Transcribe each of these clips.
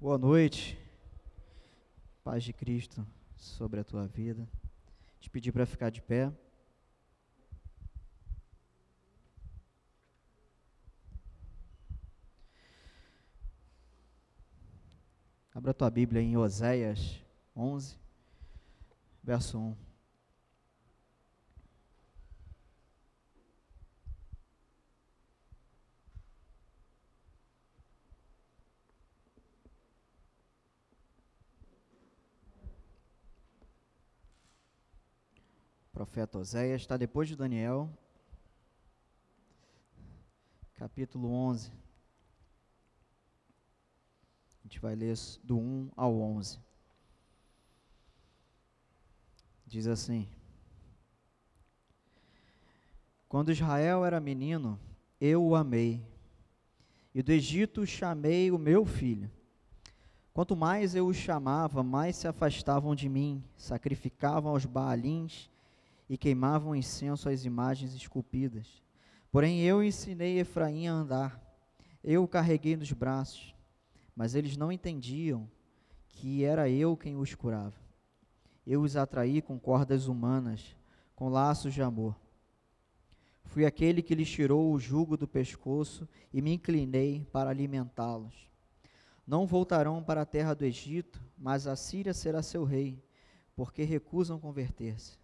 Boa noite, paz de Cristo sobre a tua vida. Te pedir para ficar de pé. Abra tua Bíblia em Oséias 11, verso 1. Profeta Oséias, está depois de Daniel, capítulo 11. A gente vai ler do 1 ao 11. Diz assim: Quando Israel era menino, eu o amei, e do Egito chamei o meu filho. Quanto mais eu os chamava, mais se afastavam de mim, sacrificavam aos Baalins e queimavam incenso às imagens esculpidas. Porém eu ensinei Efraim a andar, eu o carreguei nos braços, mas eles não entendiam que era eu quem os curava. Eu os atraí com cordas humanas, com laços de amor. Fui aquele que lhes tirou o jugo do pescoço e me inclinei para alimentá-los. Não voltarão para a terra do Egito, mas a Síria será seu rei, porque recusam converter-se.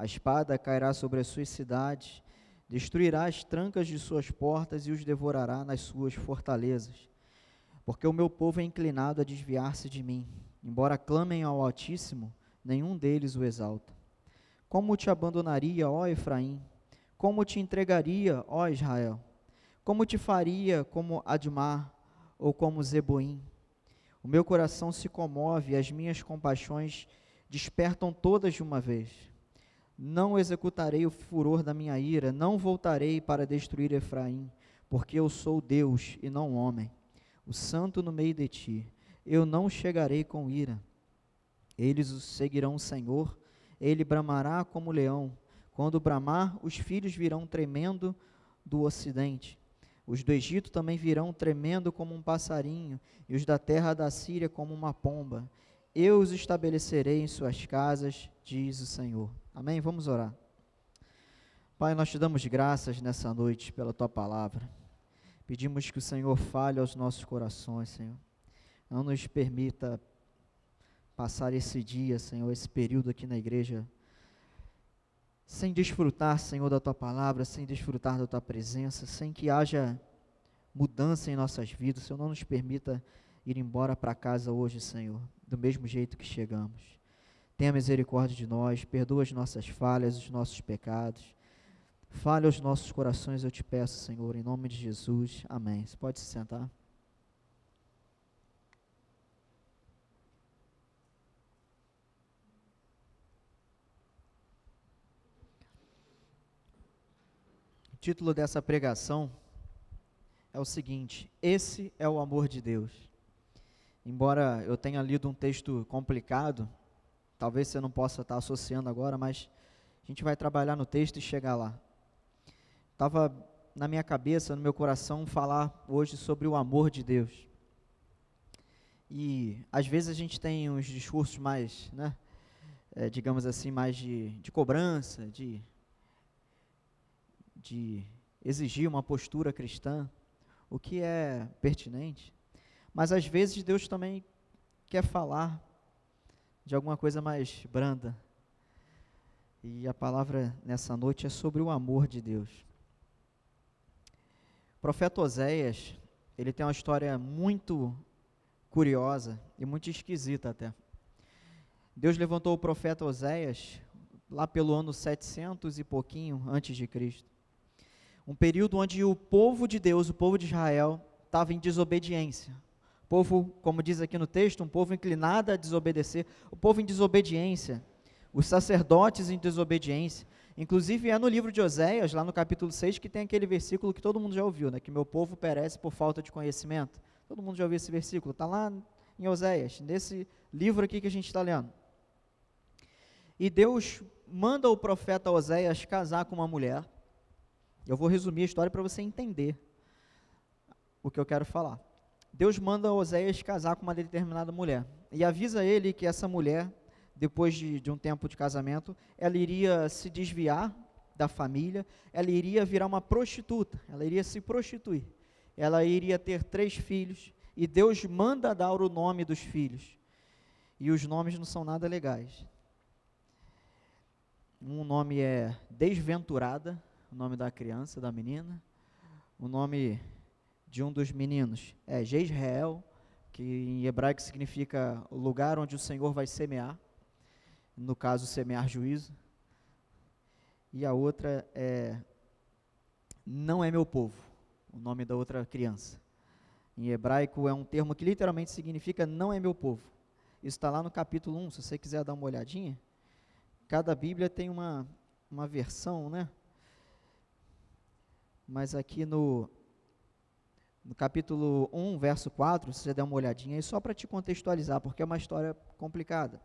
A espada cairá sobre as suas cidades, destruirá as trancas de suas portas e os devorará nas suas fortalezas. Porque o meu povo é inclinado a desviar-se de mim. Embora clamem ao Altíssimo, nenhum deles o exalta. Como te abandonaria, ó Efraim? Como te entregaria, ó Israel? Como te faria como Admar ou como Zeboim? O meu coração se comove e as minhas compaixões despertam todas de uma vez. Não executarei o furor da minha ira, não voltarei para destruir Efraim, porque eu sou Deus e não homem, o santo no meio de ti. Eu não chegarei com ira. Eles o seguirão o Senhor, ele bramará como leão. Quando bramar, os filhos virão tremendo do ocidente. Os do Egito também virão tremendo como um passarinho, e os da terra da Síria como uma pomba. Eu os estabelecerei em suas casas, diz o Senhor. Amém? Vamos orar. Pai, nós te damos graças nessa noite pela tua palavra. Pedimos que o Senhor fale aos nossos corações, Senhor. Não nos permita passar esse dia, Senhor, esse período aqui na igreja, sem desfrutar, Senhor, da tua palavra, sem desfrutar da tua presença, sem que haja mudança em nossas vidas. Senhor, não nos permita ir embora para casa hoje, Senhor, do mesmo jeito que chegamos. Tenha misericórdia de nós, perdoa as nossas falhas, os nossos pecados. Fale aos nossos corações, eu te peço, Senhor, em nome de Jesus. Amém. Você pode se sentar. O título dessa pregação é o seguinte: Esse é o amor de Deus. Embora eu tenha lido um texto complicado, Talvez você não possa estar associando agora, mas a gente vai trabalhar no texto e chegar lá. Estava na minha cabeça, no meu coração, falar hoje sobre o amor de Deus. E às vezes a gente tem uns discursos mais, né, é, digamos assim, mais de, de cobrança, de, de exigir uma postura cristã, o que é pertinente. Mas às vezes Deus também quer falar de alguma coisa mais branda. E a palavra nessa noite é sobre o amor de Deus. O profeta Oséias, ele tem uma história muito curiosa e muito esquisita até. Deus levantou o profeta Oséias lá pelo ano 700 e pouquinho antes de Cristo. Um período onde o povo de Deus, o povo de Israel, estava em desobediência povo, como diz aqui no texto, um povo inclinado a desobedecer, o povo em desobediência, os sacerdotes em desobediência. Inclusive é no livro de Oséias, lá no capítulo 6, que tem aquele versículo que todo mundo já ouviu, né? que meu povo perece por falta de conhecimento. Todo mundo já ouviu esse versículo, está lá em Oséias, nesse livro aqui que a gente está lendo. E Deus manda o profeta Oséias casar com uma mulher. Eu vou resumir a história para você entender o que eu quero falar. Deus manda Oséias casar com uma determinada mulher e avisa ele que essa mulher, depois de, de um tempo de casamento, ela iria se desviar da família, ela iria virar uma prostituta, ela iria se prostituir, ela iria ter três filhos e Deus manda dar o nome dos filhos. E os nomes não são nada legais. Um nome é Desventurada, o nome da criança, da menina. O nome de um dos meninos é Jezreel, que em hebraico significa o lugar onde o Senhor vai semear. No caso, semear juízo. E a outra é Não é meu povo, o nome da outra criança. Em hebraico é um termo que literalmente significa não é meu povo. Isso está lá no capítulo 1, se você quiser dar uma olhadinha. Cada Bíblia tem uma, uma versão, né? Mas aqui no, no capítulo 1, verso 4, se você der uma olhadinha aí, só para te contextualizar, porque é uma história complicada.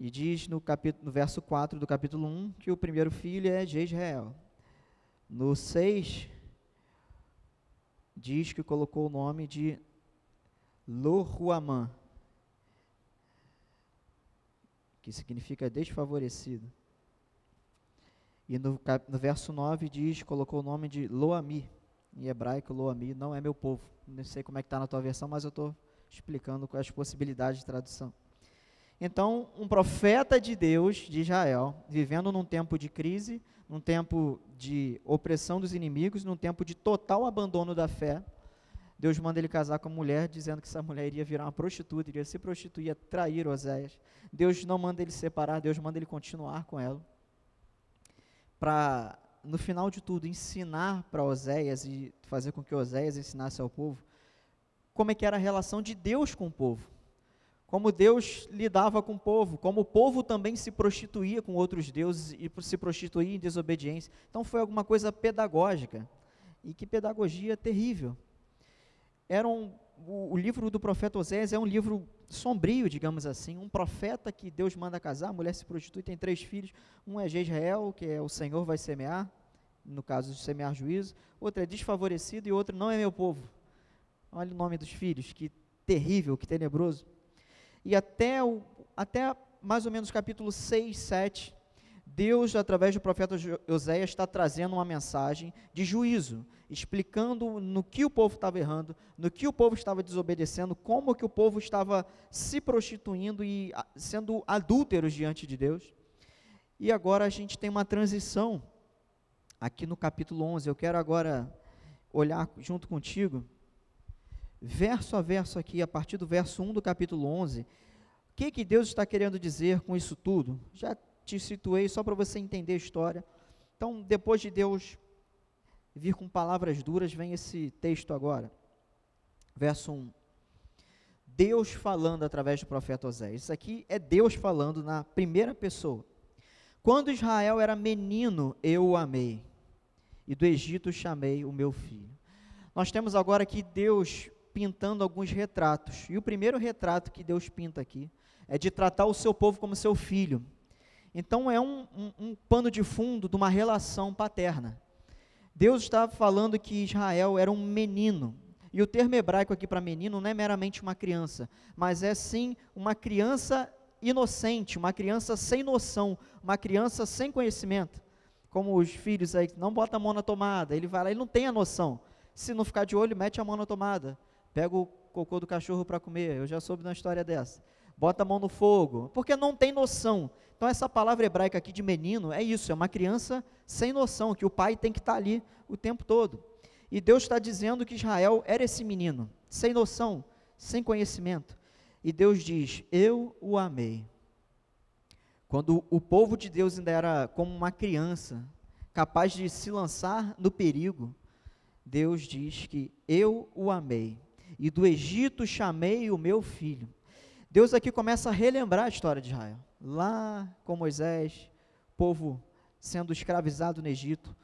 E diz no, capítulo, no verso 4 do capítulo 1 que o primeiro filho é Jezreel. No 6, diz que colocou o nome de Lohuamã, que significa desfavorecido. E no, no verso 9 diz, colocou o nome de Loami, em hebraico Loami não é meu povo. Não sei como é que está na tua versão, mas eu estou explicando as possibilidades de tradução. Então, um profeta de Deus, de Israel, vivendo num tempo de crise, num tempo de opressão dos inimigos, num tempo de total abandono da fé, Deus manda ele casar com a mulher, dizendo que essa mulher iria virar uma prostituta, iria se prostituir, ia trair Oséias. Deus não manda ele separar, Deus manda ele continuar com ela. Para, no final de tudo, ensinar para Oséias e fazer com que Oséias ensinasse ao povo como é que era a relação de Deus com o povo como Deus lidava com o povo, como o povo também se prostituía com outros deuses e se prostituía em desobediência. Então foi alguma coisa pedagógica. E que pedagogia terrível. Era um, o, o, livro do profeta Osés é um livro sombrio, digamos assim. Um profeta que Deus manda casar, a mulher se prostitui, tem três filhos. Um é Jezreel, que é o Senhor vai semear, no caso de semear juízo. Outro é desfavorecido e outro não é meu povo. Olha o nome dos filhos, que terrível, que tenebroso. E até, o, até mais ou menos capítulo 6, 7, Deus, através do profeta Oséias, está trazendo uma mensagem de juízo, explicando no que o povo estava errando, no que o povo estava desobedecendo, como que o povo estava se prostituindo e sendo adúlteros diante de Deus. E agora a gente tem uma transição aqui no capítulo 11. Eu quero agora olhar junto contigo verso a verso aqui, a partir do verso 1 do capítulo 11, o que, que Deus está querendo dizer com isso tudo? Já te situei só para você entender a história. Então, depois de Deus vir com palavras duras, vem esse texto agora. Verso 1. Deus falando através do profeta Oséias. Isso aqui é Deus falando na primeira pessoa. Quando Israel era menino, eu o amei, e do Egito chamei o meu filho. Nós temos agora que Deus pintando alguns retratos. E o primeiro retrato que Deus pinta aqui é de tratar o seu povo como seu filho. Então é um, um, um pano de fundo de uma relação paterna. Deus está falando que Israel era um menino. E o termo hebraico aqui para menino não é meramente uma criança, mas é sim uma criança inocente, uma criança sem noção, uma criança sem conhecimento. Como os filhos aí, não bota a mão na tomada, ele vai lá, ele não tem a noção. Se não ficar de olho, mete a mão na tomada pega o cocô do cachorro para comer, eu já soube uma história dessa. Bota a mão no fogo, porque não tem noção. Então essa palavra hebraica aqui de menino é isso, é uma criança sem noção, que o pai tem que estar tá ali o tempo todo. E Deus está dizendo que Israel era esse menino, sem noção, sem conhecimento. E Deus diz: Eu o amei. Quando o povo de Deus ainda era como uma criança, capaz de se lançar no perigo, Deus diz que eu o amei e do Egito chamei o meu filho. Deus aqui começa a relembrar a história de Israel. Lá com Moisés, povo sendo escravizado no Egito,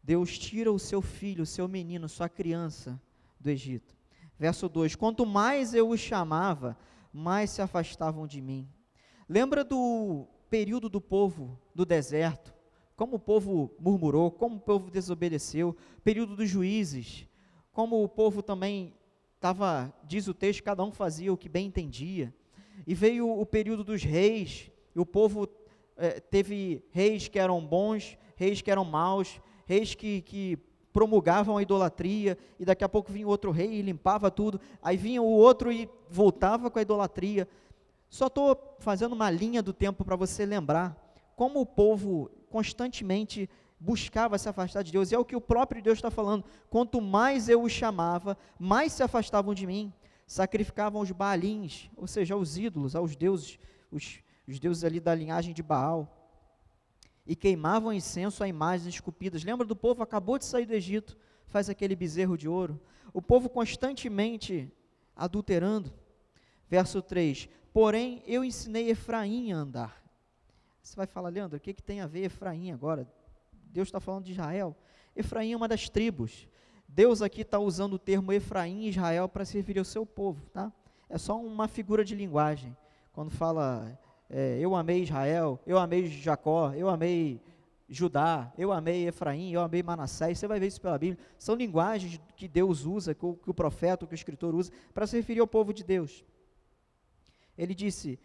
Deus tira o seu filho, o seu menino, sua criança do Egito. Verso 2: Quanto mais eu os chamava, mais se afastavam de mim. Lembra do período do povo do deserto? Como o povo murmurou, como o povo desobedeceu, período dos juízes, como o povo também estava, diz o texto, cada um fazia o que bem entendia. E veio o período dos reis, e o povo é, teve reis que eram bons, reis que eram maus, reis que, que promulgavam a idolatria, e daqui a pouco vinha outro rei e limpava tudo, aí vinha o outro e voltava com a idolatria. Só estou fazendo uma linha do tempo para você lembrar como o povo constantemente buscava se afastar de Deus, e é o que o próprio Deus está falando. Quanto mais eu os chamava, mais se afastavam de mim, sacrificavam os baalins, ou seja, os ídolos, aos deuses, os, os deuses ali da linhagem de Baal e queimavam incenso a imagens esculpidas. Lembra do povo? Acabou de sair do Egito, faz aquele bezerro de ouro. O povo constantemente adulterando. Verso 3: Porém, eu ensinei Efraim a andar. Você vai falar, Leandro, o que, que tem a ver Efraim agora? Deus está falando de Israel. Efraim é uma das tribos. Deus aqui está usando o termo Efraim e Israel para se referir ao seu povo, tá? É só uma figura de linguagem. Quando fala é, eu amei Israel, eu amei Jacó, eu amei Judá, eu amei Efraim, eu amei Manassés, você vai ver isso pela Bíblia. São linguagens que Deus usa, que o, que o profeta, que o escritor usa, para se referir ao povo de Deus. Ele disse: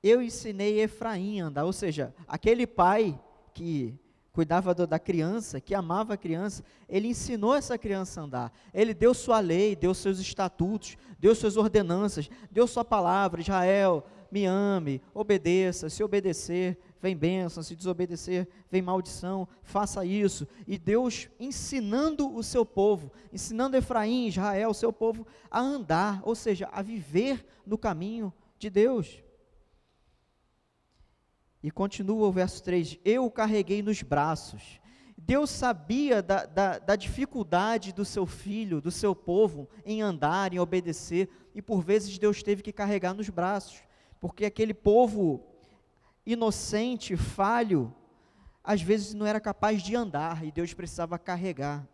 Eu ensinei Efraim a andar, ou seja, aquele pai que cuidava do, da criança, que amava a criança, ele ensinou essa criança a andar. Ele deu sua lei, deu seus estatutos, deu suas ordenanças, deu sua palavra, Israel me ame, obedeça, se obedecer, vem bênção, se desobedecer, vem maldição, faça isso. E Deus ensinando o seu povo, ensinando Efraim, Israel, o seu povo, a andar, ou seja, a viver no caminho de Deus. E continua o verso 3: Eu o carreguei nos braços. Deus sabia da, da, da, dificuldade do seu filho, do seu povo, em andar, em obedecer, e por vezes Deus teve que carregar nos braços porque aquele povo inocente, falho, às vezes não era capaz de andar e Deus precisava carregar.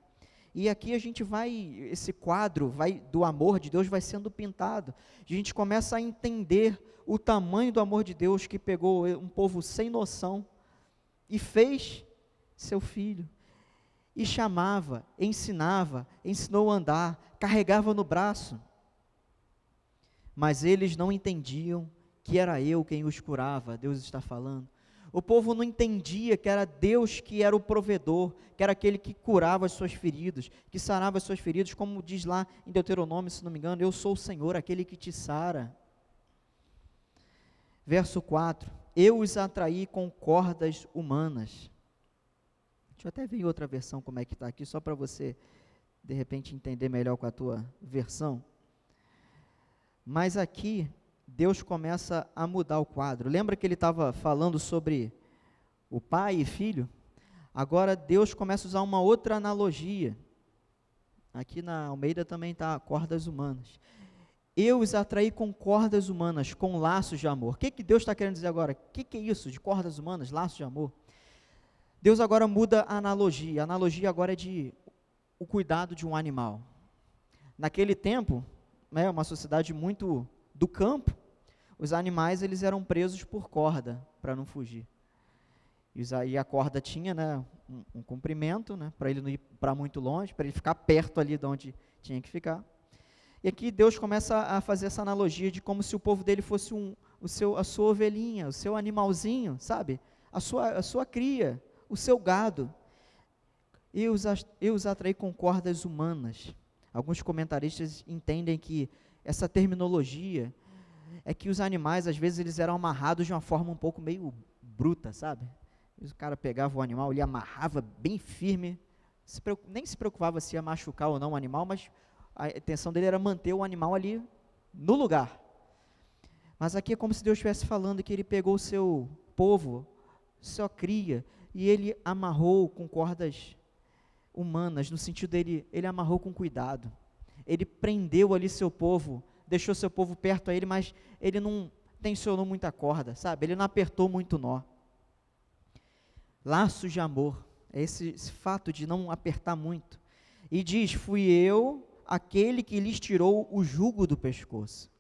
E aqui a gente vai, esse quadro vai do amor de Deus vai sendo pintado. A gente começa a entender o tamanho do amor de Deus que pegou um povo sem noção e fez seu filho. E chamava, ensinava, ensinou a andar, carregava no braço. Mas eles não entendiam que era eu quem os curava, Deus está falando. O povo não entendia que era Deus que era o provedor, que era aquele que curava as suas feridas, que sarava as suas feridas, como diz lá em Deuteronômio, se não me engano, eu sou o Senhor, aquele que te sara. Verso 4: Eu os atraí com cordas humanas. Deixa eu até ver em outra versão como é que está aqui, só para você, de repente, entender melhor com a tua versão. Mas aqui Deus começa a mudar o quadro. Lembra que ele estava falando sobre o pai e filho? Agora Deus começa a usar uma outra analogia. Aqui na Almeida também está cordas humanas. Eu os atraí com cordas humanas, com laços de amor. O que, que Deus está querendo dizer agora? O que, que é isso de cordas humanas, laços de amor? Deus agora muda a analogia. A analogia agora é de o cuidado de um animal. Naquele tempo, né, uma sociedade muito do campo, os animais eles eram presos por corda para não fugir. E a corda tinha né, um, um comprimento, né, para ele não ir para muito longe, para ele ficar perto ali de onde tinha que ficar. E aqui Deus começa a fazer essa analogia de como se o povo dele fosse um, o seu, a sua ovelhinha, o seu animalzinho, sabe? A sua, a sua cria, o seu gado. Eu os, eu os atraí com cordas humanas. Alguns comentaristas entendem que essa terminologia é que os animais, às vezes, eles eram amarrados de uma forma um pouco meio bruta, sabe? O cara pegava o animal, ele amarrava bem firme, se nem se preocupava se ia machucar ou não o animal, mas a intenção dele era manter o animal ali no lugar. Mas aqui é como se Deus estivesse falando que ele pegou o seu povo, sua cria, e ele amarrou com cordas humanas, no sentido dele, ele amarrou com cuidado ele prendeu ali seu povo, deixou seu povo perto a ele, mas ele não tensionou muita corda, sabe? Ele não apertou muito nó. Laços de amor, é esse, esse fato de não apertar muito. E diz: Fui eu aquele que lhes tirou o jugo do pescoço.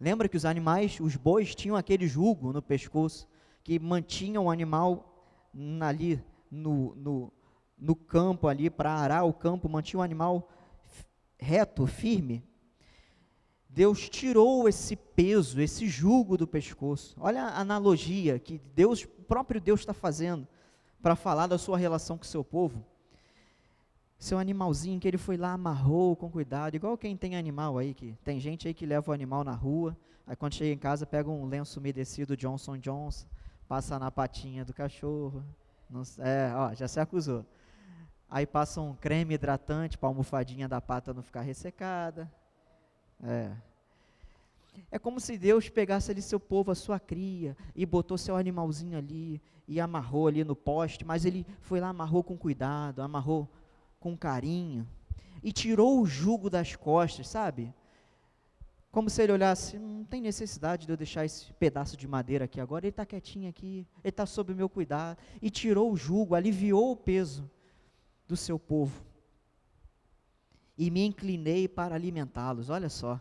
Lembra que os animais, os bois, tinham aquele jugo no pescoço, que mantinha o animal ali no, no, no campo ali, para arar o campo, mantinha o animal reto, firme, Deus tirou esse peso, esse jugo do pescoço. Olha a analogia que Deus, o próprio Deus está fazendo para falar da sua relação com o seu povo. Seu animalzinho que ele foi lá, amarrou com cuidado, igual quem tem animal aí, que tem gente aí que leva o animal na rua, aí quando chega em casa pega um lenço umedecido Johnson Johnson, passa na patinha do cachorro, não, é, ó, já se acusou. Aí passa um creme hidratante para a almofadinha da pata não ficar ressecada, é. É como se Deus pegasse ali seu povo, a sua cria, e botou seu animalzinho ali, e amarrou ali no poste, mas ele foi lá, amarrou com cuidado, amarrou com carinho, e tirou o jugo das costas, sabe? Como se ele olhasse, não tem necessidade de eu deixar esse pedaço de madeira aqui agora, ele está quietinho aqui, ele está sob o meu cuidado, e tirou o jugo, aliviou o peso do seu povo e me inclinei para alimentá-los. Olha só.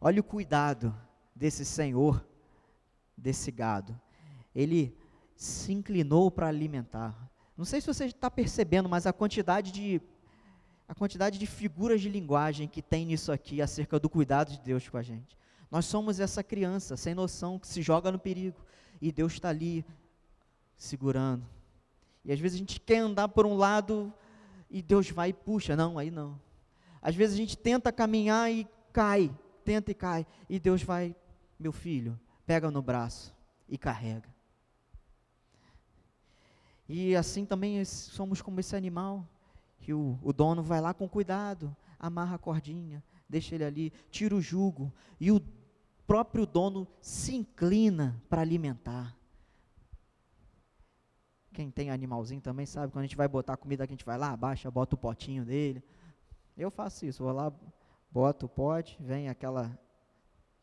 Olha o cuidado desse senhor, desse gado. Ele se inclinou para alimentar. Não sei se você está percebendo, mas a quantidade de a quantidade de figuras de linguagem que tem nisso aqui acerca do cuidado de Deus com a gente. Nós somos essa criança sem noção que se joga no perigo e Deus está ali segurando. E às vezes a gente quer andar por um lado e Deus vai e puxa. Não, aí não. Às vezes a gente tenta caminhar e cai, tenta e cai, e Deus vai, meu filho, pega no braço e carrega. E assim também somos como esse animal, que o, o dono vai lá com cuidado, amarra a cordinha, deixa ele ali, tira o jugo, e o próprio dono se inclina para alimentar. Quem tem animalzinho também sabe, quando a gente vai botar comida, a gente vai lá, abaixa, bota o potinho dele, eu faço isso, vou lá, boto o pote, vem aquela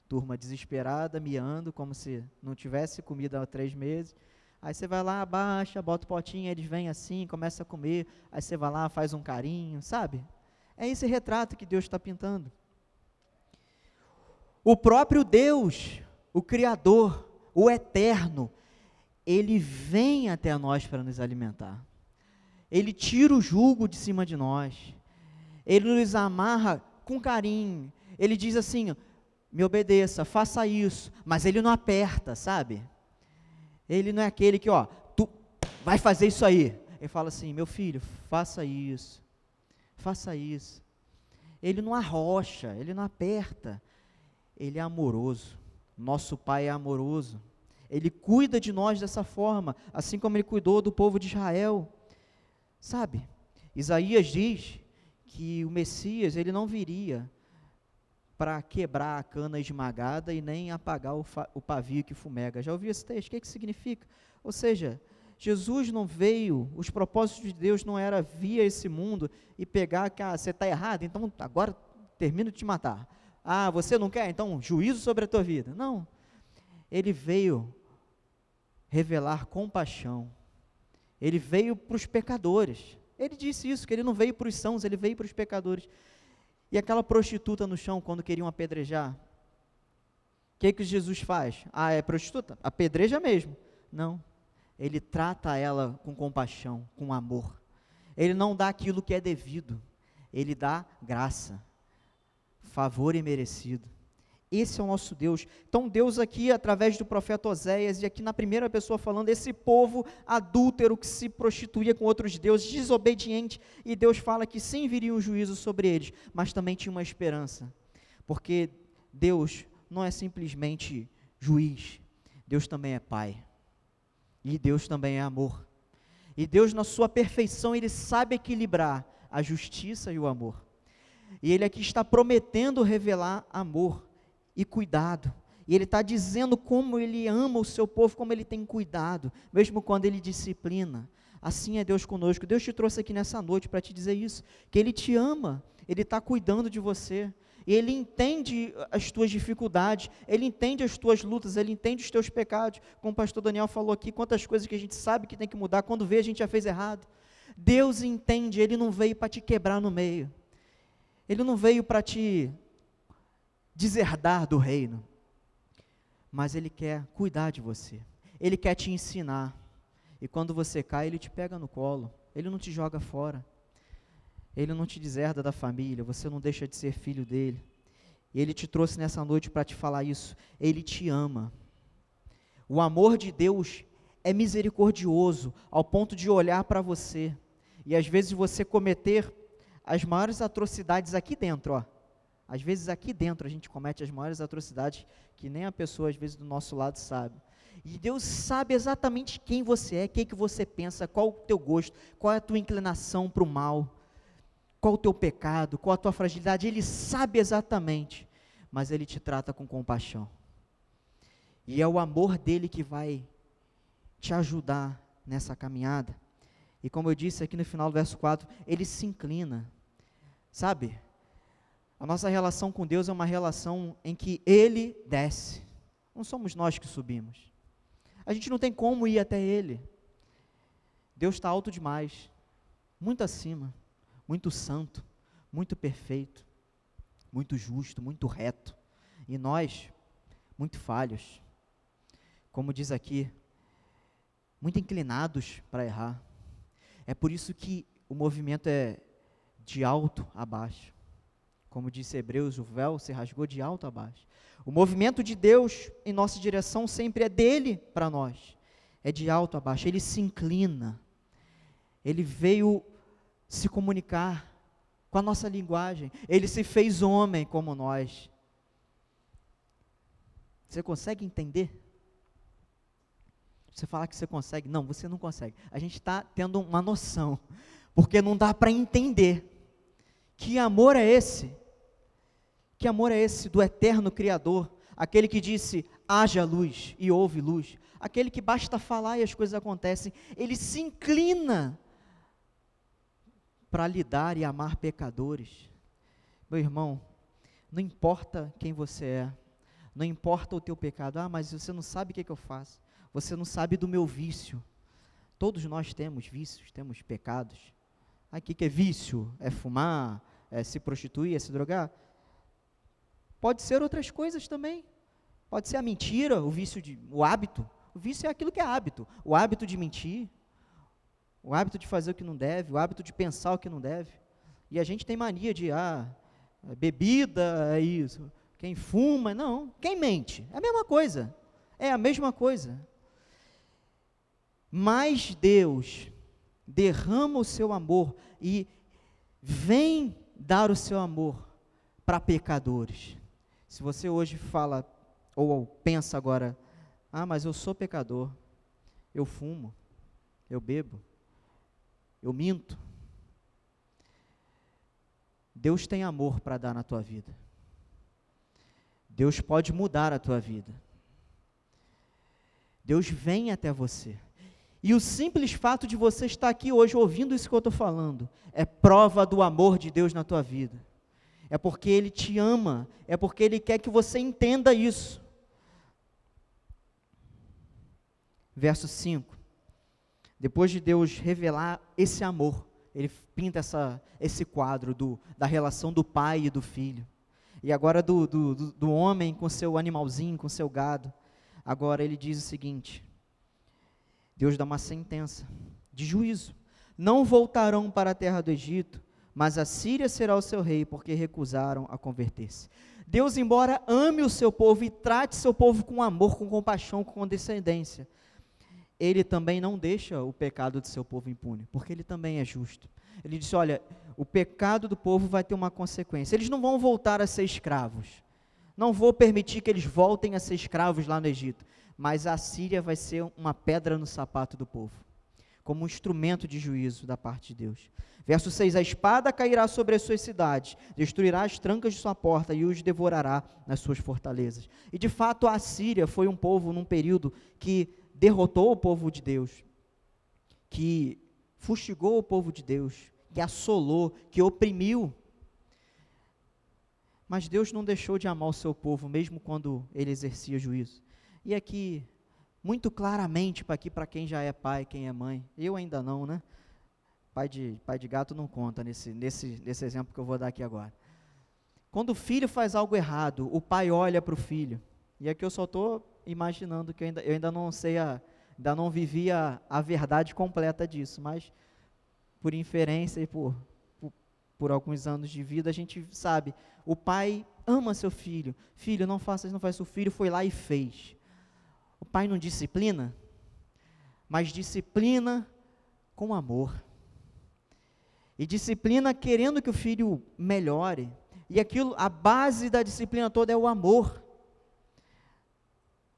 turma desesperada, miando, como se não tivesse comida há três meses. Aí você vai lá, abaixa, bota o potinho, eles vêm assim, começa a comer. Aí você vai lá, faz um carinho, sabe? É esse retrato que Deus está pintando. O próprio Deus, o Criador, o Eterno, ele vem até nós para nos alimentar. Ele tira o jugo de cima de nós ele nos amarra com carinho. Ele diz assim: me obedeça, faça isso, mas ele não aperta, sabe? Ele não é aquele que, ó, tu vai fazer isso aí. Ele fala assim: meu filho, faça isso, faça isso. Ele não arrocha, ele não aperta, ele é amoroso. Nosso Pai é amoroso. Ele cuida de nós dessa forma, assim como ele cuidou do povo de Israel. Sabe? Isaías diz que o Messias ele não viria para quebrar a cana esmagada e nem apagar o, o pavio que fumega. Já ouviu esse texto? O que, que significa? Ou seja, Jesus não veio, os propósitos de Deus não era via esse mundo e pegar que ah, você está errado, então agora termino de te matar. Ah, você não quer? Então juízo sobre a tua vida. Não. Ele veio revelar compaixão. Ele veio para os pecadores. Ele disse isso, que ele não veio para os sãos, ele veio para os pecadores. E aquela prostituta no chão, quando queriam apedrejar, o que, que Jesus faz? Ah, é prostituta? Apedreja mesmo. Não. Ele trata ela com compaixão, com amor. Ele não dá aquilo que é devido. Ele dá graça, favor imerecido. Esse é o nosso Deus. Então, Deus aqui, através do profeta Oséias, e aqui na primeira pessoa falando, esse povo adúltero que se prostituía com outros deuses, desobediente, e Deus fala que sim viria um juízo sobre eles, mas também tinha uma esperança, porque Deus não é simplesmente juiz, Deus também é Pai, e Deus também é amor. E Deus, na sua perfeição, Ele sabe equilibrar a justiça e o amor. E Ele aqui está prometendo revelar amor e cuidado. E ele está dizendo como ele ama o seu povo, como ele tem cuidado, mesmo quando ele disciplina. Assim é Deus conosco. Deus te trouxe aqui nessa noite para te dizer isso, que Ele te ama, Ele está cuidando de você. Ele entende as tuas dificuldades, Ele entende as tuas lutas, Ele entende os teus pecados. Como o pastor Daniel falou aqui, quantas coisas que a gente sabe que tem que mudar, quando vê a gente já fez errado. Deus entende, Ele não veio para te quebrar no meio. Ele não veio para te deserdar do reino, mas Ele quer cuidar de você, Ele quer te ensinar, e quando você cai, Ele te pega no colo, Ele não te joga fora. Ele não te deserda da família, você não deixa de ser filho dele. E ele te trouxe nessa noite para te falar isso. Ele te ama. O amor de Deus é misericordioso ao ponto de olhar para você e às vezes você cometer as maiores atrocidades aqui dentro, ó. Às vezes aqui dentro a gente comete as maiores atrocidades que nem a pessoa às vezes do nosso lado sabe. E Deus sabe exatamente quem você é, o que, que você pensa, qual o teu gosto, qual é a tua inclinação para o mal, qual o teu pecado, qual a tua fragilidade. Ele sabe exatamente, mas Ele te trata com compaixão. E é o amor dele que vai te ajudar nessa caminhada. E como eu disse aqui no final do verso 4, ele se inclina. Sabe? A nossa relação com Deus é uma relação em que ele desce. Não somos nós que subimos. A gente não tem como ir até ele. Deus está alto demais, muito acima, muito santo, muito perfeito, muito justo, muito reto. E nós, muito falhos. Como diz aqui, muito inclinados para errar. É por isso que o movimento é de alto a baixo. Como disse Hebreus, o véu se rasgou de alto a baixo. O movimento de Deus em nossa direção sempre é dele para nós. É de alto a baixo. Ele se inclina. Ele veio se comunicar com a nossa linguagem. Ele se fez homem como nós. Você consegue entender? Você falar que você consegue. Não, você não consegue. A gente está tendo uma noção. Porque não dá para entender. Que amor é esse? Que amor é esse do eterno Criador? Aquele que disse: haja luz e houve luz. Aquele que basta falar e as coisas acontecem. Ele se inclina para lidar e amar pecadores. Meu irmão, não importa quem você é, não importa o teu pecado. Ah, mas você não sabe o que, é que eu faço. Você não sabe do meu vício. Todos nós temos vícios, temos pecados. Aqui que é vício? É fumar? É se prostituir? É se drogar? Pode ser outras coisas também. Pode ser a mentira, o vício de, o hábito. O vício é aquilo que é hábito. O hábito de mentir, o hábito de fazer o que não deve, o hábito de pensar o que não deve. E a gente tem mania de, ah, bebida é isso. Quem fuma, não. Quem mente, é a mesma coisa. É a mesma coisa. Mas Deus derrama o seu amor e vem dar o seu amor para pecadores. Se você hoje fala ou pensa agora, ah, mas eu sou pecador, eu fumo, eu bebo, eu minto. Deus tem amor para dar na tua vida. Deus pode mudar a tua vida. Deus vem até você. E o simples fato de você estar aqui hoje ouvindo isso que eu estou falando é prova do amor de Deus na tua vida. É porque Ele te ama, é porque Ele quer que você entenda isso. Verso 5. Depois de Deus revelar esse amor, Ele pinta essa, esse quadro do, da relação do pai e do filho. E agora do, do, do homem com seu animalzinho, com seu gado. Agora ele diz o seguinte: Deus dá uma sentença de juízo. Não voltarão para a terra do Egito, mas a Síria será o seu rei, porque recusaram a converter-se. Deus, embora ame o seu povo e trate seu povo com amor, com compaixão, com condescendência, ele também não deixa o pecado do seu povo impune, porque ele também é justo. Ele disse: Olha, o pecado do povo vai ter uma consequência. Eles não vão voltar a ser escravos. Não vou permitir que eles voltem a ser escravos lá no Egito mas a Síria vai ser uma pedra no sapato do povo, como um instrumento de juízo da parte de Deus. Verso 6: A espada cairá sobre as suas cidades, destruirá as trancas de sua porta e os devorará nas suas fortalezas. E de fato, a Síria foi um povo num período que derrotou o povo de Deus, que fustigou o povo de Deus, que assolou, que oprimiu. Mas Deus não deixou de amar o seu povo, mesmo quando ele exercia juízo. E aqui, muito claramente para aqui para quem já é pai, quem é mãe. Eu ainda não, né? Pai de, pai de gato não conta nesse, nesse, nesse exemplo que eu vou dar aqui agora. Quando o filho faz algo errado, o pai olha para o filho. E aqui eu só estou imaginando que eu ainda, eu ainda não sei, a, ainda não vivi a, a verdade completa disso, mas por inferência e por, por por alguns anos de vida, a gente sabe, o pai ama seu filho. Filho, não faça isso, não faça. O filho foi lá e fez. Pai não disciplina, mas disciplina com amor. E disciplina querendo que o filho melhore. E aquilo, a base da disciplina toda é o amor.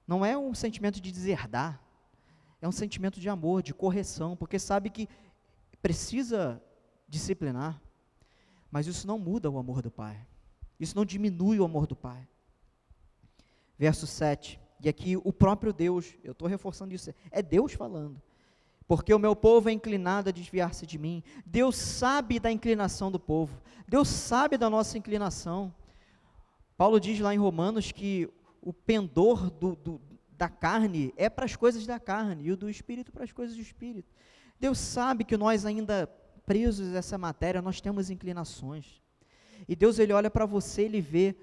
Não é um sentimento de deserdar. É um sentimento de amor, de correção, porque sabe que precisa disciplinar. Mas isso não muda o amor do pai. Isso não diminui o amor do pai. Verso 7. E aqui o próprio Deus, eu estou reforçando isso, é Deus falando. Porque o meu povo é inclinado a desviar-se de mim. Deus sabe da inclinação do povo. Deus sabe da nossa inclinação. Paulo diz lá em Romanos que o pendor do, do, da carne é para as coisas da carne e o do espírito para as coisas do espírito. Deus sabe que nós ainda presos a essa matéria, nós temos inclinações. E Deus ele olha para você, ele vê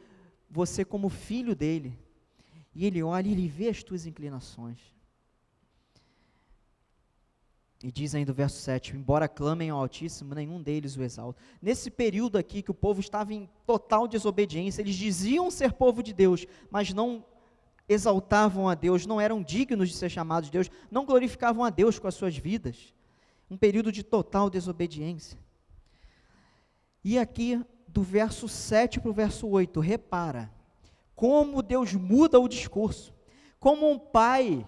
você como filho dele. E ele olha e ele vê as tuas inclinações. E diz ainda o verso 7: Embora clamem ao Altíssimo, nenhum deles o exalta. Nesse período aqui que o povo estava em total desobediência, eles diziam ser povo de Deus, mas não exaltavam a Deus, não eram dignos de ser chamados de Deus, não glorificavam a Deus com as suas vidas. Um período de total desobediência. E aqui, do verso 7 para o verso 8, repara como Deus muda o discurso. Como um pai,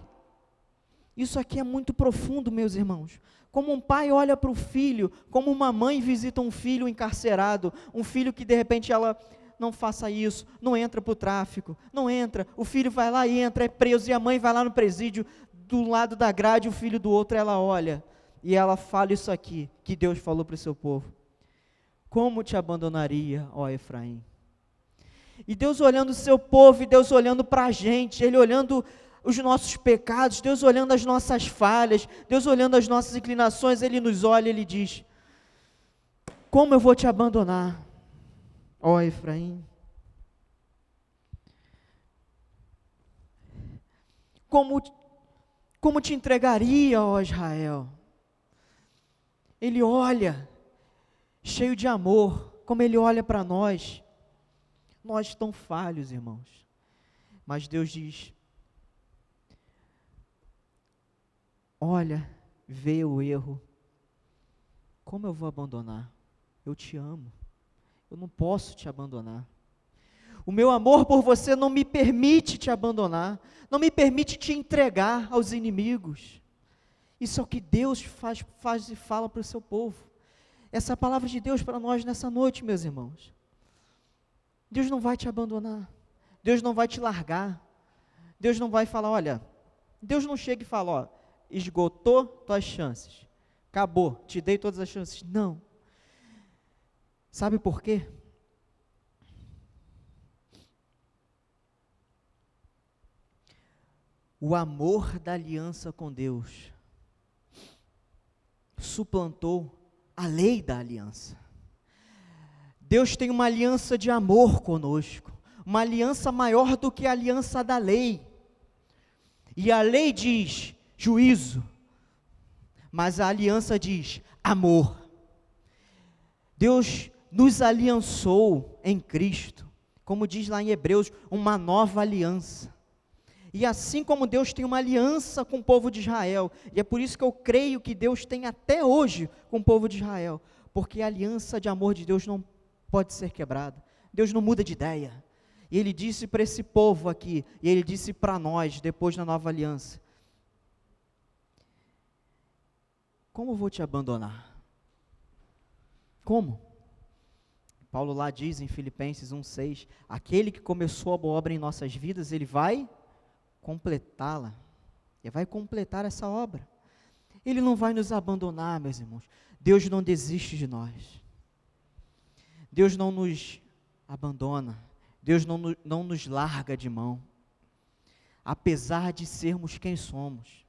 isso aqui é muito profundo, meus irmãos. Como um pai olha para o filho, como uma mãe visita um filho encarcerado, um filho que de repente ela não faça isso, não entra para o tráfico, não entra. O filho vai lá e entra, é preso, e a mãe vai lá no presídio, do lado da grade, o filho do outro, ela olha e ela fala isso aqui, que Deus falou para o seu povo. Como te abandonaria, ó Efraim? E Deus olhando o seu povo, e Deus olhando para a gente, Ele olhando os nossos pecados, Deus olhando as nossas falhas, Deus olhando as nossas inclinações, Ele nos olha e Ele diz: Como eu vou te abandonar, ó Efraim? Como, como te entregaria, ó Israel? Ele olha, cheio de amor, como Ele olha para nós. Nós tão falhos, irmãos. Mas Deus diz: Olha, vê o erro. Como eu vou abandonar? Eu te amo. Eu não posso te abandonar. O meu amor por você não me permite te abandonar, não me permite te entregar aos inimigos. Isso é o que Deus faz, faz e fala para o seu povo. Essa é palavra de Deus para nós nessa noite, meus irmãos. Deus não vai te abandonar. Deus não vai te largar. Deus não vai falar, olha, Deus não chega e fala, ó, esgotou tuas chances. Acabou, te dei todas as chances. Não. Sabe por quê? O amor da aliança com Deus suplantou a lei da aliança. Deus tem uma aliança de amor conosco, uma aliança maior do que a aliança da lei. E a lei diz juízo, mas a aliança diz amor. Deus nos aliançou em Cristo, como diz lá em Hebreus, uma nova aliança. E assim como Deus tem uma aliança com o povo de Israel, e é por isso que eu creio que Deus tem até hoje com o povo de Israel, porque a aliança de amor de Deus não pode ser quebrada. Deus não muda de ideia. E ele disse para esse povo aqui, e ele disse para nós, depois da nova aliança: Como vou te abandonar? Como? Paulo lá diz em Filipenses 1,6: Aquele que começou a boa obra em nossas vidas, ele vai completá-la. Ele vai completar essa obra. Ele não vai nos abandonar, meus irmãos. Deus não desiste de nós. Deus não nos abandona, Deus não, não nos larga de mão, apesar de sermos quem somos,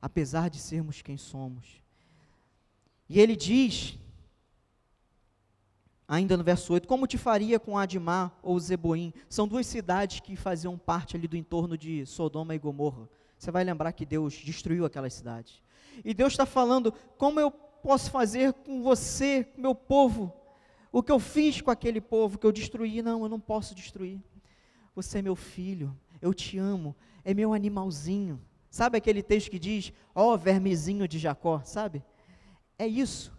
apesar de sermos quem somos. E ele diz, ainda no verso 8, como te faria com Adimá ou Zeboim? São duas cidades que faziam parte ali do entorno de Sodoma e Gomorra. Você vai lembrar que Deus destruiu aquelas cidades. E Deus está falando, como eu posso fazer com você, meu povo, o que eu fiz com aquele povo que eu destruí. Não, eu não posso destruir. Você é meu filho, eu te amo, é meu animalzinho. Sabe aquele texto que diz, ó oh, vermezinho de Jacó, sabe? É isso.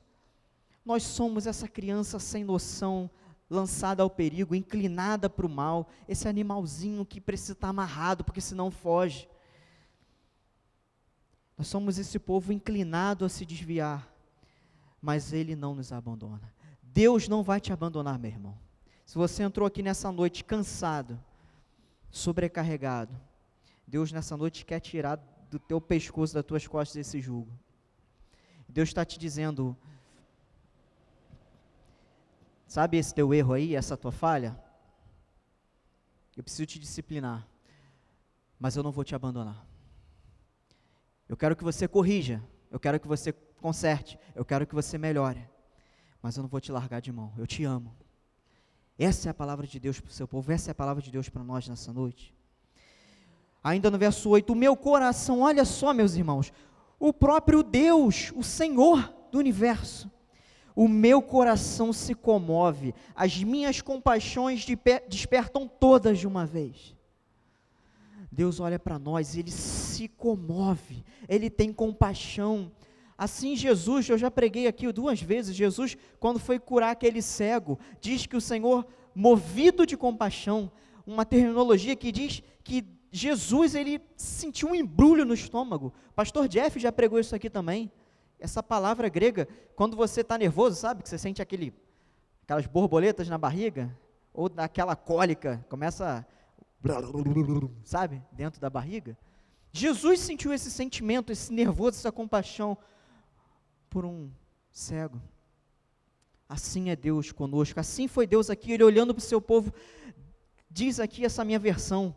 Nós somos essa criança sem noção, lançada ao perigo, inclinada para o mal, esse animalzinho que precisa estar amarrado, porque senão foge. Nós somos esse povo inclinado a se desviar, mas Ele não nos abandona. Deus não vai te abandonar, meu irmão. Se você entrou aqui nessa noite cansado, sobrecarregado, Deus nessa noite quer tirar do teu pescoço, das tuas costas esse jugo. Deus está te dizendo, Sabe esse teu erro aí, essa tua falha? Eu preciso te disciplinar, mas eu não vou te abandonar. Eu quero que você corrija, eu quero que você conserte, eu quero que você melhore, mas eu não vou te largar de mão. Eu te amo. Essa é a palavra de Deus para o seu povo, essa é a palavra de Deus para nós nessa noite. Ainda no verso 8: O meu coração, olha só, meus irmãos, o próprio Deus, o Senhor do universo, o meu coração se comove, as minhas compaixões despertam todas de uma vez. Deus olha para nós, ele se comove, ele tem compaixão. Assim, Jesus, eu já preguei aqui duas vezes, Jesus, quando foi curar aquele cego, diz que o Senhor, movido de compaixão, uma terminologia que diz que Jesus, ele sentiu um embrulho no estômago. Pastor Jeff já pregou isso aqui também. Essa palavra grega, quando você está nervoso, sabe? Que você sente aquele, aquelas borboletas na barriga, ou daquela cólica, começa, sabe? Dentro da barriga. Jesus sentiu esse sentimento, esse nervoso, essa compaixão por um cego. Assim é Deus conosco, assim foi Deus aqui, Ele olhando para o seu povo, diz aqui essa minha versão,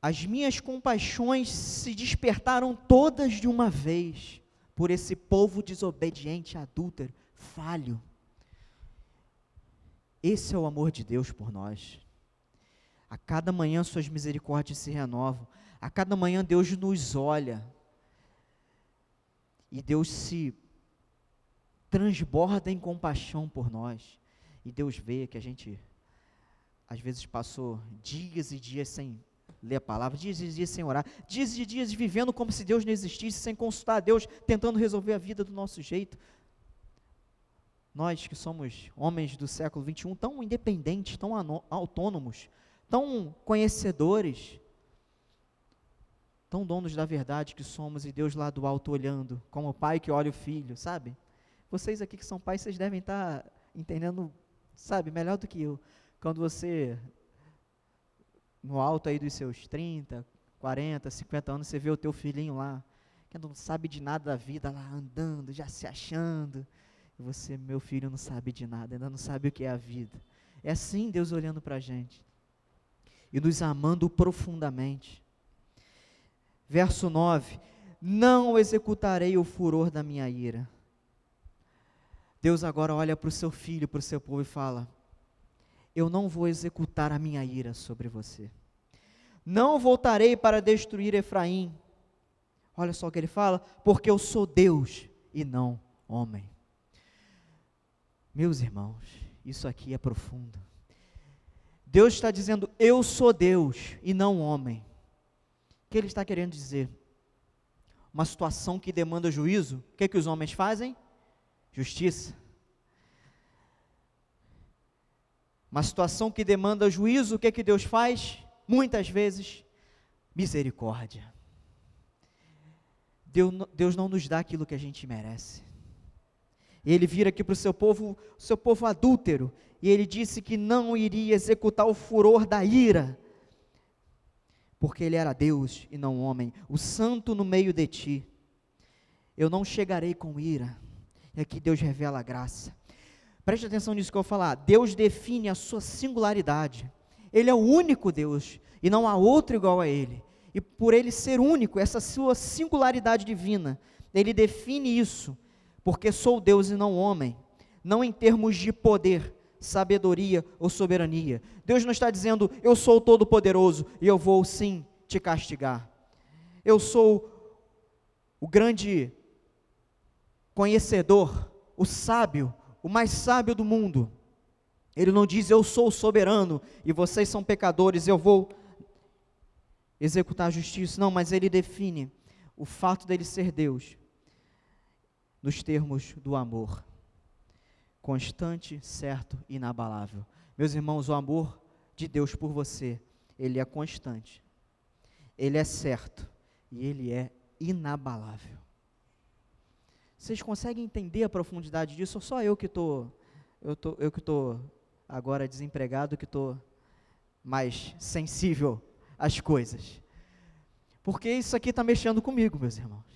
as minhas compaixões se despertaram todas de uma vez por esse povo desobediente, adúltero, falho. Esse é o amor de Deus por nós. A cada manhã suas misericórdias se renovam. A cada manhã Deus nos olha. E Deus se transborda em compaixão por nós. E Deus vê que a gente às vezes passou dias e dias sem ler a palavra, dias e dias sem orar, dias e dias vivendo como se Deus não existisse, sem consultar a Deus, tentando resolver a vida do nosso jeito. Nós que somos homens do século 21, tão independentes, tão autônomos, tão conhecedores, tão donos da verdade que somos e Deus lá do alto olhando, como o pai que olha o filho, sabe? Vocês aqui que são pais, vocês devem estar entendendo, sabe, melhor do que eu. Quando você no alto aí dos seus 30, 40, 50 anos, você vê o teu filhinho lá, que não sabe de nada da vida, lá andando, já se achando. E você, meu filho, não sabe de nada, ainda não sabe o que é a vida. É assim Deus olhando para a gente e nos amando profundamente. Verso 9: Não executarei o furor da minha ira. Deus agora olha para o seu filho, para o seu povo e fala: eu não vou executar a minha ira sobre você. Não voltarei para destruir Efraim. Olha só o que ele fala, porque eu sou Deus e não homem. Meus irmãos, isso aqui é profundo. Deus está dizendo, eu sou Deus e não homem. Que ele está querendo dizer? Uma situação que demanda juízo, o que, é que os homens fazem? Justiça. Uma situação que demanda juízo, o que é que Deus faz? Muitas vezes, misericórdia. Deus, não nos dá aquilo que a gente merece. Ele vira aqui para o seu povo, seu povo adúltero, e ele disse que não iria executar o furor da ira, porque ele era Deus e não homem, o santo no meio de ti. Eu não chegarei com ira. E aqui Deus revela a graça. Preste atenção nisso que eu vou falar. Deus define a sua singularidade. Ele é o único Deus e não há outro igual a ele. E por ele ser único, essa sua singularidade divina, ele define isso, porque sou Deus e não homem, não em termos de poder, sabedoria ou soberania. Deus não está dizendo, eu sou todo-poderoso e eu vou sim te castigar. Eu sou o grande conhecedor, o sábio, o mais sábio do mundo. Ele não diz eu sou soberano e vocês são pecadores, eu vou executar a justiça. Não, mas ele define o fato dele ser Deus nos termos do amor. Constante, certo e inabalável. Meus irmãos, o amor de Deus por você, ele é constante. Ele é certo e ele é inabalável. Vocês conseguem entender a profundidade disso? Ou só eu que estou, eu tô, eu que estou agora desempregado, que estou mais sensível às coisas? Porque isso aqui está mexendo comigo, meus irmãos.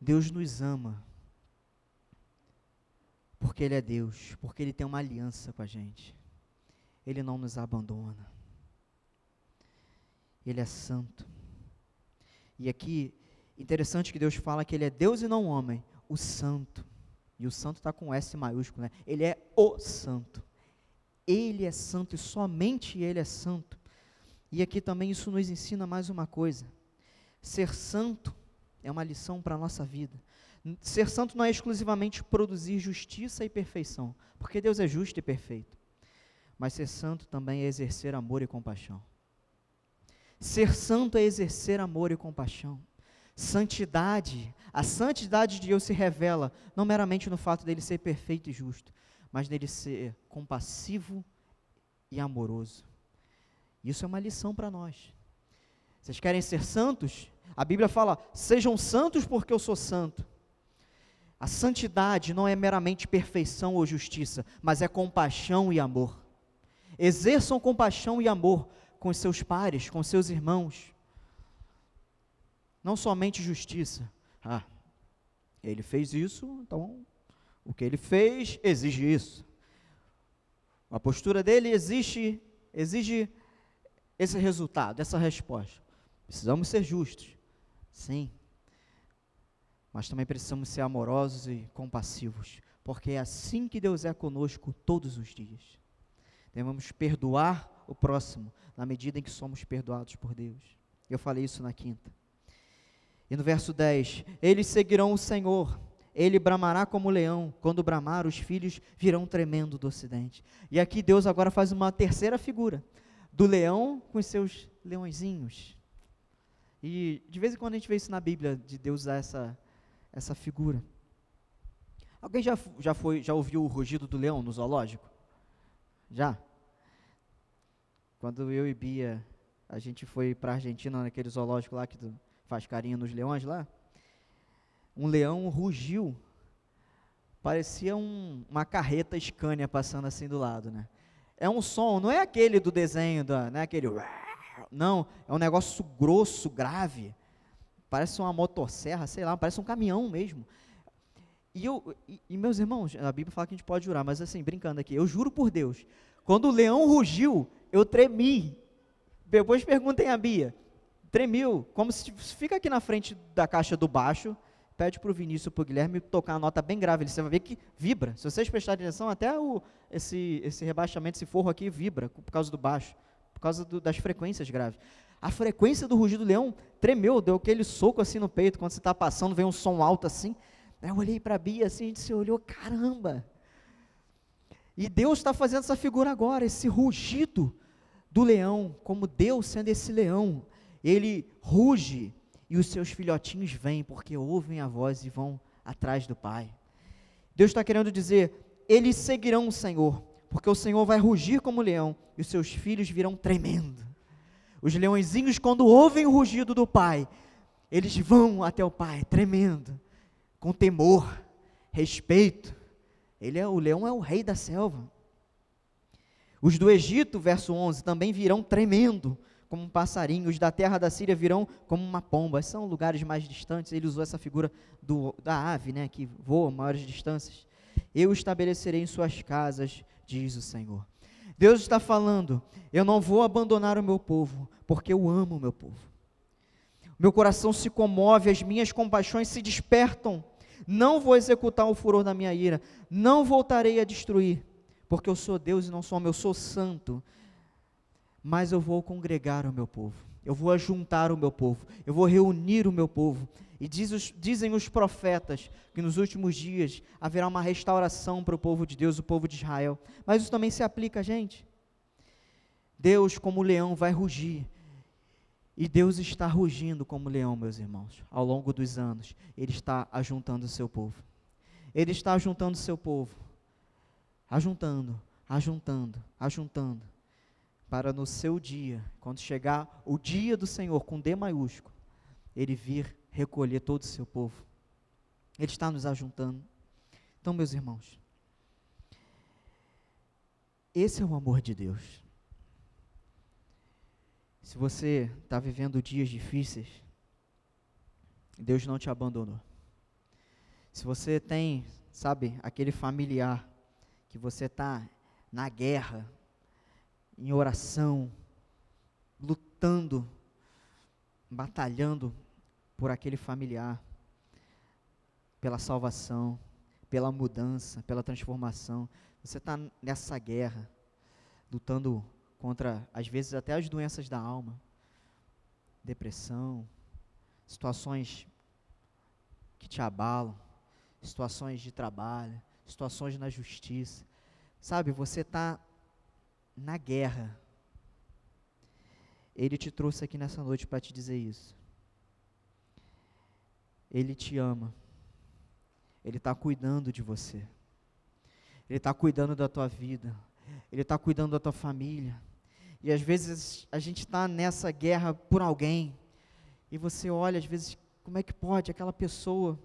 Deus nos ama. Porque Ele é Deus, porque Ele tem uma aliança com a gente. Ele não nos abandona. Ele é santo. E aqui, interessante que Deus fala que Ele é Deus e não homem, o santo. E o santo está com S maiúsculo, né? Ele é o santo. Ele é santo e somente Ele é santo. E aqui também isso nos ensina mais uma coisa: ser santo é uma lição para a nossa vida. Ser santo não é exclusivamente produzir justiça e perfeição, porque Deus é justo e perfeito. Mas ser santo também é exercer amor e compaixão. Ser santo é exercer amor e compaixão. Santidade, a santidade de Deus se revela não meramente no fato dele ser perfeito e justo, mas nele ser compassivo e amoroso. Isso é uma lição para nós. Vocês querem ser santos? A Bíblia fala: sejam santos porque eu sou santo. A santidade não é meramente perfeição ou justiça, mas é compaixão e amor. Exerçam compaixão e amor com seus pares, com seus irmãos. Não somente justiça. Ah, ele fez isso, então o que ele fez exige isso. A postura dele exige esse resultado, essa resposta. Precisamos ser justos. Sim. Mas também precisamos ser amorosos e compassivos, porque é assim que Deus é conosco todos os dias. Devemos perdoar o próximo na medida em que somos perdoados por Deus. Eu falei isso na quinta. E no verso 10: Eles seguirão o Senhor, ele bramará como leão, quando bramar, os filhos virão tremendo do ocidente. E aqui Deus agora faz uma terceira figura, do leão com os seus leõezinhos. E de vez em quando a gente vê isso na Bíblia, de Deus usar essa, essa figura. Alguém já, já, foi, já ouviu o rugido do leão no zoológico? Já? Quando eu e Bia, a gente foi para a Argentina, naquele zoológico lá que faz carinho nos leões lá, um leão rugiu, parecia um, uma carreta Scania passando assim do lado, né? É um som, não é aquele do desenho, da, né? Aquele... Não, é um negócio grosso, grave, parece uma motosserra, sei lá, parece um caminhão mesmo. E, eu, e, e, meus irmãos, a Bíblia fala que a gente pode jurar, mas assim, brincando aqui, eu juro por Deus, quando o leão rugiu, eu tremi. Depois perguntem a Bia. Tremiu, como se fica aqui na frente da caixa do baixo, pede para o Vinícius para o Guilherme tocar uma nota bem grave. Você vai ver que vibra. Se vocês prestarem atenção, até o, esse, esse rebaixamento, esse forro aqui vibra por causa do baixo, por causa do, das frequências graves. A frequência do rugido do leão tremeu, deu aquele soco assim no peito, quando você está passando, vem um som alto assim. Eu olhei para a Bia assim, a gente se olhou, caramba, e Deus está fazendo essa figura agora, esse rugido do leão, como Deus sendo esse leão. Ele ruge e os seus filhotinhos vêm, porque ouvem a voz e vão atrás do Pai. Deus está querendo dizer: eles seguirão o Senhor, porque o Senhor vai rugir como leão e os seus filhos virão tremendo. Os leõezinhos, quando ouvem o rugido do Pai, eles vão até o Pai, tremendo, com temor, respeito, ele é o leão é o rei da selva. Os do Egito, verso 11, também virão tremendo como um passarinho, os da terra da Síria virão como uma pomba. São lugares mais distantes. Ele usou essa figura do, da ave, né, que voa maiores distâncias. Eu estabelecerei em suas casas, diz o Senhor. Deus está falando: eu não vou abandonar o meu povo, porque eu amo o meu povo. Meu coração se comove, as minhas compaixões se despertam não vou executar o furor da minha ira, não voltarei a destruir, porque eu sou Deus e não sou homem, eu sou santo, mas eu vou congregar o meu povo, eu vou ajuntar o meu povo, eu vou reunir o meu povo. E diz os, dizem os profetas que nos últimos dias haverá uma restauração para o povo de Deus, o povo de Israel. Mas isso também se aplica a gente. Deus, como leão, vai rugir. E Deus está rugindo como leão, meus irmãos, ao longo dos anos. Ele está ajuntando o seu povo. Ele está ajuntando o seu povo. Ajuntando, ajuntando, ajuntando. Para no seu dia, quando chegar o dia do Senhor, com D maiúsculo, ele vir recolher todo o seu povo. Ele está nos ajuntando. Então, meus irmãos, esse é o amor de Deus. Se você está vivendo dias difíceis, Deus não te abandonou. Se você tem, sabe, aquele familiar que você está na guerra, em oração, lutando, batalhando por aquele familiar, pela salvação, pela mudança, pela transformação. Você está nessa guerra, lutando contra, às vezes, até as doenças da alma, depressão, situações que te abalam, situações de trabalho, situações na justiça. Sabe, você está na guerra. Ele te trouxe aqui nessa noite para te dizer isso. Ele te ama. Ele está cuidando de você. Ele está cuidando da tua vida. Ele está cuidando da tua família. E às vezes a gente está nessa guerra por alguém. E você olha, às vezes, como é que pode aquela pessoa,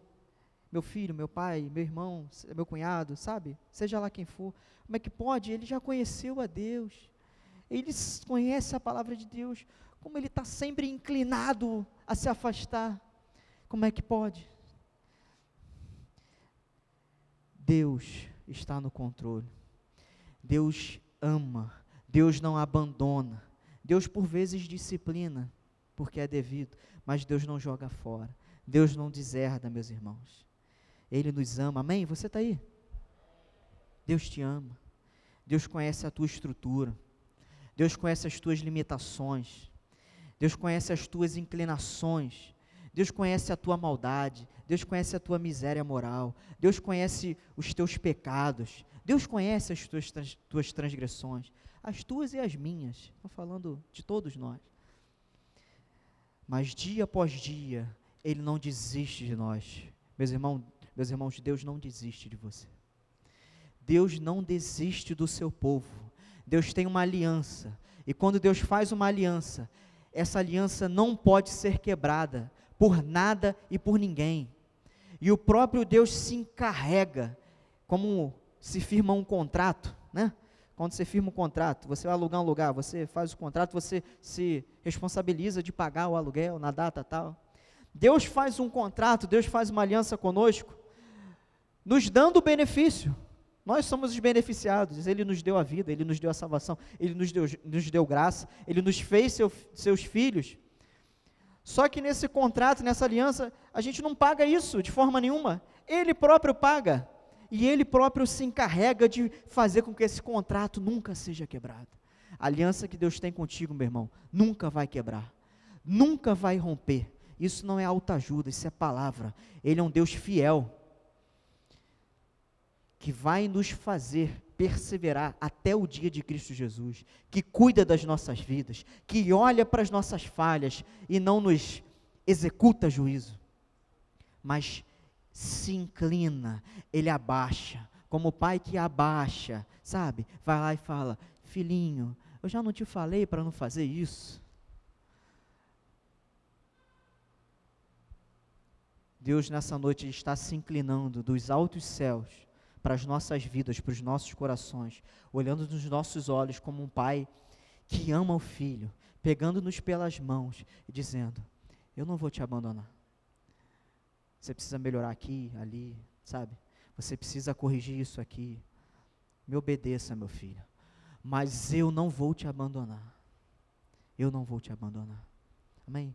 meu filho, meu pai, meu irmão, meu cunhado, sabe? Seja lá quem for. Como é que pode? Ele já conheceu a Deus. Ele conhece a palavra de Deus. Como ele está sempre inclinado a se afastar. Como é que pode? Deus está no controle. Deus ama. Deus não abandona. Deus por vezes disciplina, porque é devido, mas Deus não joga fora. Deus não deserda, meus irmãos. Ele nos ama. Amém? Você está aí? Deus te ama. Deus conhece a tua estrutura. Deus conhece as tuas limitações. Deus conhece as tuas inclinações. Deus conhece a tua maldade, Deus conhece a tua miséria moral, Deus conhece os teus pecados, Deus conhece as tuas, tuas transgressões, as tuas e as minhas, estou falando de todos nós. Mas dia após dia, Ele não desiste de nós. Meus irmãos, meus irmãos, Deus não desiste de você. Deus não desiste do seu povo. Deus tem uma aliança. E quando Deus faz uma aliança, essa aliança não pode ser quebrada, por nada e por ninguém. E o próprio Deus se encarrega, como se firma um contrato, né? Quando você firma um contrato, você vai alugar um lugar, você faz o contrato, você se responsabiliza de pagar o aluguel na data tal. Deus faz um contrato, Deus faz uma aliança conosco, nos dando o benefício. Nós somos os beneficiados. Ele nos deu a vida, Ele nos deu a salvação, Ele nos deu, nos deu graça, Ele nos fez seu, seus filhos. Só que nesse contrato, nessa aliança, a gente não paga isso de forma nenhuma. Ele próprio paga. E ele próprio se encarrega de fazer com que esse contrato nunca seja quebrado. A aliança que Deus tem contigo, meu irmão, nunca vai quebrar. Nunca vai romper. Isso não é autoajuda, isso é palavra. Ele é um Deus fiel. Que vai nos fazer perseverar até o dia de Cristo Jesus, que cuida das nossas vidas, que olha para as nossas falhas e não nos executa juízo, mas se inclina, ele abaixa, como o pai que abaixa, sabe? Vai lá e fala: Filhinho, eu já não te falei para não fazer isso. Deus nessa noite está se inclinando dos altos céus para as nossas vidas, para os nossos corações, olhando nos nossos olhos como um pai que ama o filho, pegando-nos pelas mãos e dizendo: Eu não vou te abandonar. Você precisa melhorar aqui, ali, sabe? Você precisa corrigir isso aqui. Me obedeça, meu filho. Mas eu não vou te abandonar. Eu não vou te abandonar. Amém?